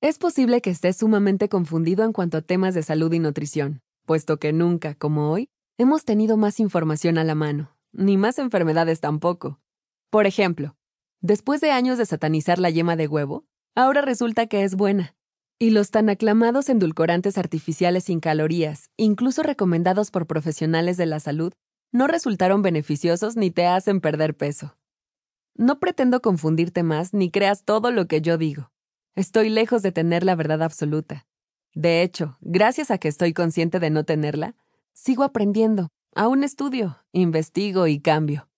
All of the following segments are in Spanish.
Es posible que estés sumamente confundido en cuanto a temas de salud y nutrición, puesto que nunca, como hoy, hemos tenido más información a la mano, ni más enfermedades tampoco. Por ejemplo, después de años de satanizar la yema de huevo, ahora resulta que es buena. Y los tan aclamados endulcorantes artificiales sin calorías, incluso recomendados por profesionales de la salud, no resultaron beneficiosos ni te hacen perder peso. No pretendo confundirte más ni creas todo lo que yo digo. Estoy lejos de tener la verdad absoluta. De hecho, gracias a que estoy consciente de no tenerla, sigo aprendiendo, aún estudio, investigo y cambio.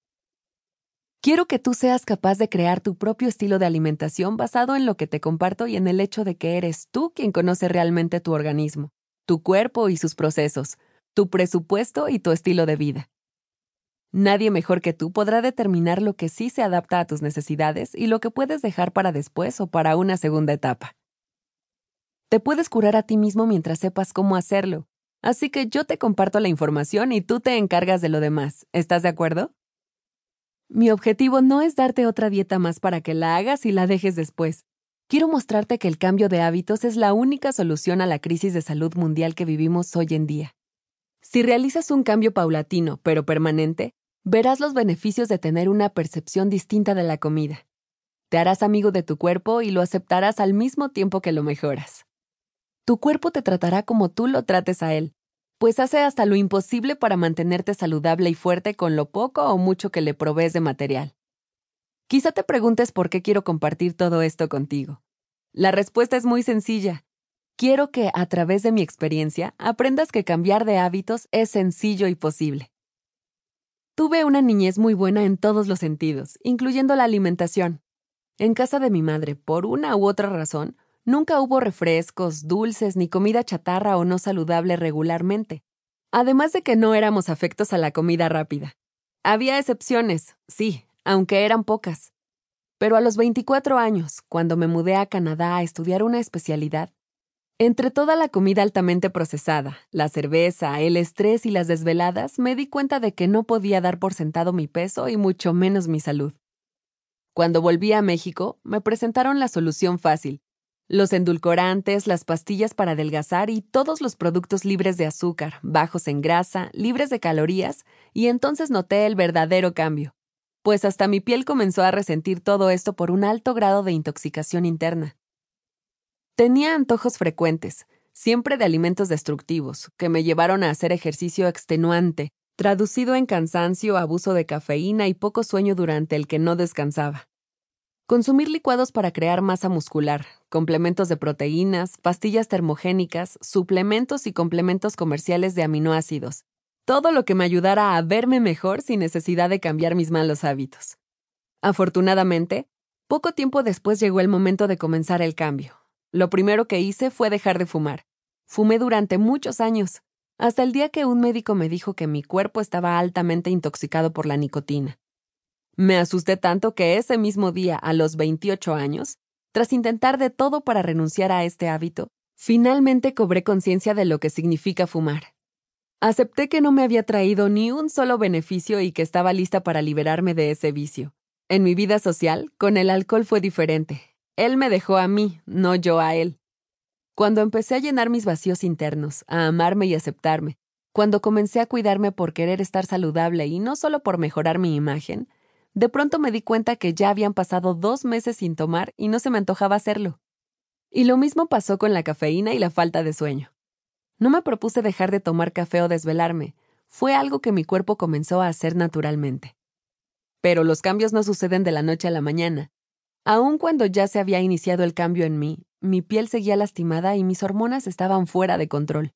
Quiero que tú seas capaz de crear tu propio estilo de alimentación basado en lo que te comparto y en el hecho de que eres tú quien conoce realmente tu organismo, tu cuerpo y sus procesos, tu presupuesto y tu estilo de vida. Nadie mejor que tú podrá determinar lo que sí se adapta a tus necesidades y lo que puedes dejar para después o para una segunda etapa. Te puedes curar a ti mismo mientras sepas cómo hacerlo, así que yo te comparto la información y tú te encargas de lo demás. ¿Estás de acuerdo? Mi objetivo no es darte otra dieta más para que la hagas y la dejes después. Quiero mostrarte que el cambio de hábitos es la única solución a la crisis de salud mundial que vivimos hoy en día. Si realizas un cambio paulatino pero permanente, verás los beneficios de tener una percepción distinta de la comida. Te harás amigo de tu cuerpo y lo aceptarás al mismo tiempo que lo mejoras. Tu cuerpo te tratará como tú lo trates a él, pues hace hasta lo imposible para mantenerte saludable y fuerte con lo poco o mucho que le provees de material. Quizá te preguntes por qué quiero compartir todo esto contigo. La respuesta es muy sencilla. Quiero que, a través de mi experiencia, aprendas que cambiar de hábitos es sencillo y posible. Tuve una niñez muy buena en todos los sentidos, incluyendo la alimentación. En casa de mi madre, por una u otra razón, nunca hubo refrescos, dulces ni comida chatarra o no saludable regularmente. Además de que no éramos afectos a la comida rápida. Había excepciones, sí, aunque eran pocas. Pero a los 24 años, cuando me mudé a Canadá a estudiar una especialidad, entre toda la comida altamente procesada, la cerveza, el estrés y las desveladas, me di cuenta de que no podía dar por sentado mi peso y mucho menos mi salud. Cuando volví a México, me presentaron la solución fácil. Los endulcorantes, las pastillas para adelgazar y todos los productos libres de azúcar, bajos en grasa, libres de calorías, y entonces noté el verdadero cambio. Pues hasta mi piel comenzó a resentir todo esto por un alto grado de intoxicación interna. Tenía antojos frecuentes, siempre de alimentos destructivos, que me llevaron a hacer ejercicio extenuante, traducido en cansancio, abuso de cafeína y poco sueño durante el que no descansaba. Consumir licuados para crear masa muscular, complementos de proteínas, pastillas termogénicas, suplementos y complementos comerciales de aminoácidos. Todo lo que me ayudara a verme mejor sin necesidad de cambiar mis malos hábitos. Afortunadamente, poco tiempo después llegó el momento de comenzar el cambio. Lo primero que hice fue dejar de fumar. Fumé durante muchos años, hasta el día que un médico me dijo que mi cuerpo estaba altamente intoxicado por la nicotina. Me asusté tanto que ese mismo día, a los 28 años, tras intentar de todo para renunciar a este hábito, finalmente cobré conciencia de lo que significa fumar. Acepté que no me había traído ni un solo beneficio y que estaba lista para liberarme de ese vicio. En mi vida social, con el alcohol fue diferente. Él me dejó a mí, no yo a él. Cuando empecé a llenar mis vacíos internos, a amarme y aceptarme, cuando comencé a cuidarme por querer estar saludable y no solo por mejorar mi imagen, de pronto me di cuenta que ya habían pasado dos meses sin tomar y no se me antojaba hacerlo. Y lo mismo pasó con la cafeína y la falta de sueño. No me propuse dejar de tomar café o desvelarme, fue algo que mi cuerpo comenzó a hacer naturalmente. Pero los cambios no suceden de la noche a la mañana, Aun cuando ya se había iniciado el cambio en mí, mi piel seguía lastimada y mis hormonas estaban fuera de control.